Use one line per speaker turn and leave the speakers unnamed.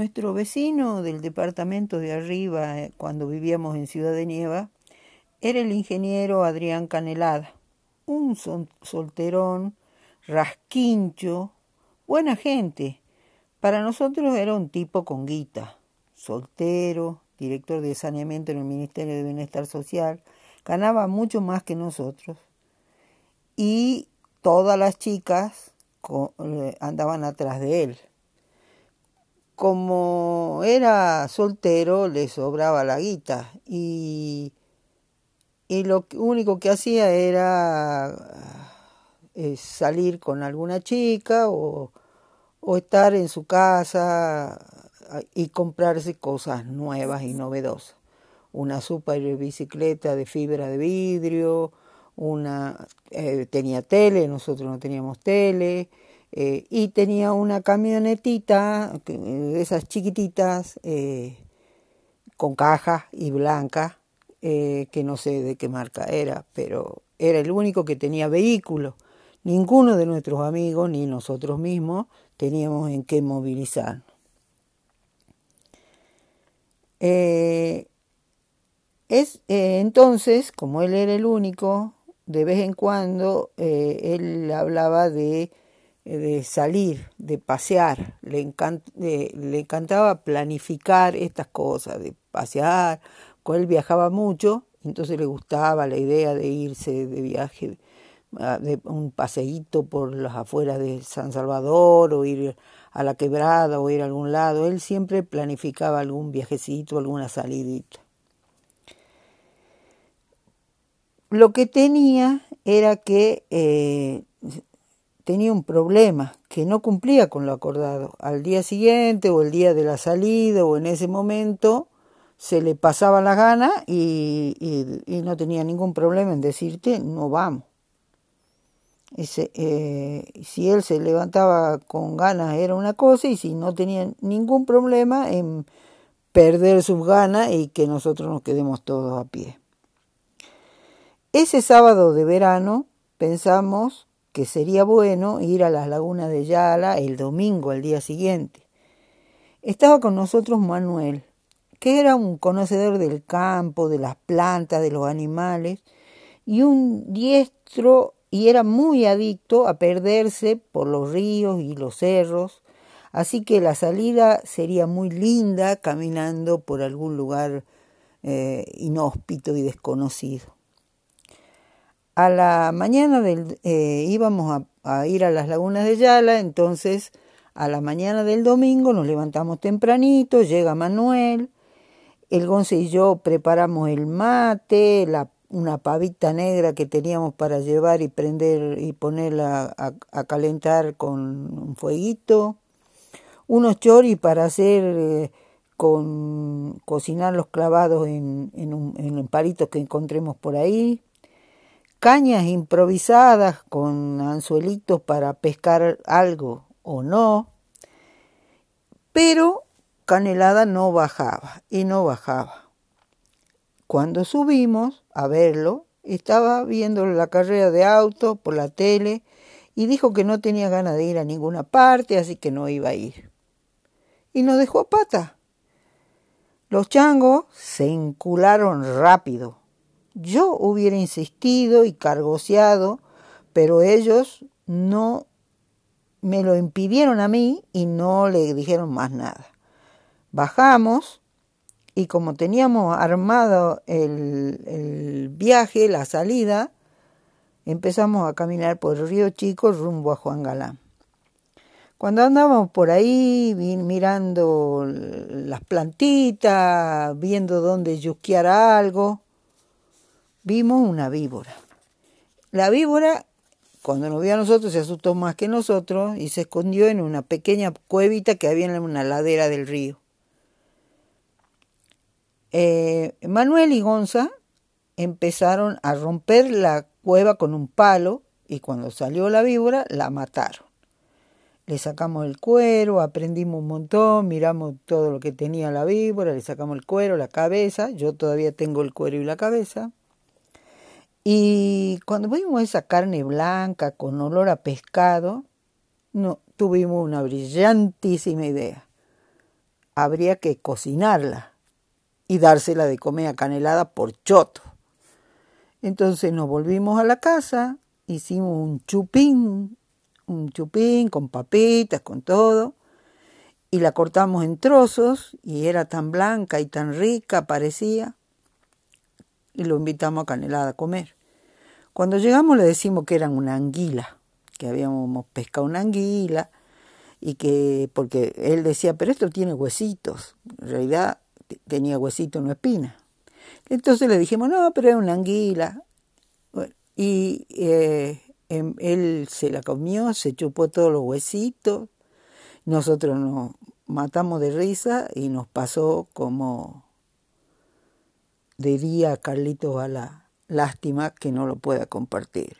Nuestro vecino del departamento de arriba, eh, cuando vivíamos en Ciudad de Nieva, era el ingeniero Adrián Canelada, un solterón, rasquincho, buena gente. Para nosotros era un tipo con guita, soltero, director de saneamiento en el Ministerio de Bienestar Social, ganaba mucho más que nosotros. Y todas las chicas eh, andaban atrás de él. Como era soltero, le sobraba la guita y, y lo único que hacía era eh, salir con alguna chica o, o estar en su casa y comprarse cosas nuevas y novedosas. Una super bicicleta de fibra de vidrio, una eh, tenía tele, nosotros no teníamos tele, eh, y tenía una camionetita, de esas chiquititas, eh, con caja y blanca, que no sé de qué marca era, pero era el único que tenía vehículo. Ninguno de nuestros amigos, ni nosotros mismos, teníamos en qué movilizarnos. es, entonces, como él era el único, de vez en cuando eh, él hablaba de, de, salir, de pasear, le, le encantaba planificar estas cosas, de pasear, con él viajaba mucho, entonces le gustaba la idea de irse de viaje, de un paseíto por las afueras de San Salvador o ir a la quebrada o ir a algún lado, él siempre planificaba algún viajecito, alguna salidita. Lo que tenía era que eh, tenía un problema, que no cumplía con lo acordado. Al día siguiente o el día de la salida o en ese momento se le pasaba la gana y, no tenía ningún problema en decirte no vamos. Ese, eh, si él se levantaba con ganas era una cosa y si no tenía ningún problema en perder sus ganas y que nosotros nos quedemos todos a pie. Ese sábado de verano pensamos que sería bueno ir a las lagunas de Yala el domingo al día siguiente. Estaba con nosotros Manuel, que era un conocedor del campo, de las plantas, de los animales, y un diestro y era muy adicto a perderse por los ríos y los cerros, así que la salida sería muy linda caminando por algún lugar eh, inhóspito y desconocido. A la mañana del, eh, íbamos a, ir a las lagunas de Yala, entonces a la mañana del domingo nos levantamos tempranito, llega Manuel, el Gonce y yo preparamos el mate, una pavita negra que teníamos para llevar y prender y ponerla a, calentar con un fueguito, unos choris para hacer eh, con cocinar los clavados en, un, en que encontremos por ahí, cañas improvisadas con anzuelitos para pescar algo o no, pero Canelada no bajaba y no bajaba. Cuando subimos a verlo, estaba viendo la carrera de auto por la tele y dijo que no tenía ganas de ir a ninguna parte, así que no iba a ir. Y nos dejó a pata. Los changos se encularon rápido yo hubiera insistido y cargoseado, pero ellos no me lo impidieron a mí y no le dijeron más nada. Bajamos y como teníamos armado el, viaje, la salida, empezamos a caminar por el río Chico rumbo a Juan Galán. Cuando andábamos por ahí mirando las plantitas, viendo dónde yusquear algo, vimos una víbora. La víbora, cuando nos vio a nosotros, se asustó más que nosotros y se escondió en una pequeña cuevita que había en una ladera del río. Eh, Manuel y Gonza empezaron a romper la cueva con un palo y cuando salió la víbora la mataron. Le sacamos el cuero, aprendimos un montón, miramos todo lo que tenía la víbora, le sacamos el cuero, la cabeza, yo todavía tengo el cuero y la cabeza. Y cuando vimos esa carne blanca con olor a pescado, no, tuvimos una brillantísima idea. habría que cocinarla y dársela de comer a Canelada por choto. Entonces nos volvimos a la casa, hicimos un chupín, un chupín con papitas, con todo, y la cortamos en trozos y era tan blanca y tan rica parecía, y lo invitamos a Canelada a comer. Cuando llegamos le decimos que eran una anguila, que habíamos pescado una anguila y que, porque él decía, pero esto tiene huesitos, en realidad tenía huesito, no espina. Entonces le dijimos, no, pero es una anguila. y eh, em, él se la comió, se chupó todos los huesitos, nosotros nos matamos de risa y nos pasó como diría Carlitos a la lástima que no lo pueda compartir.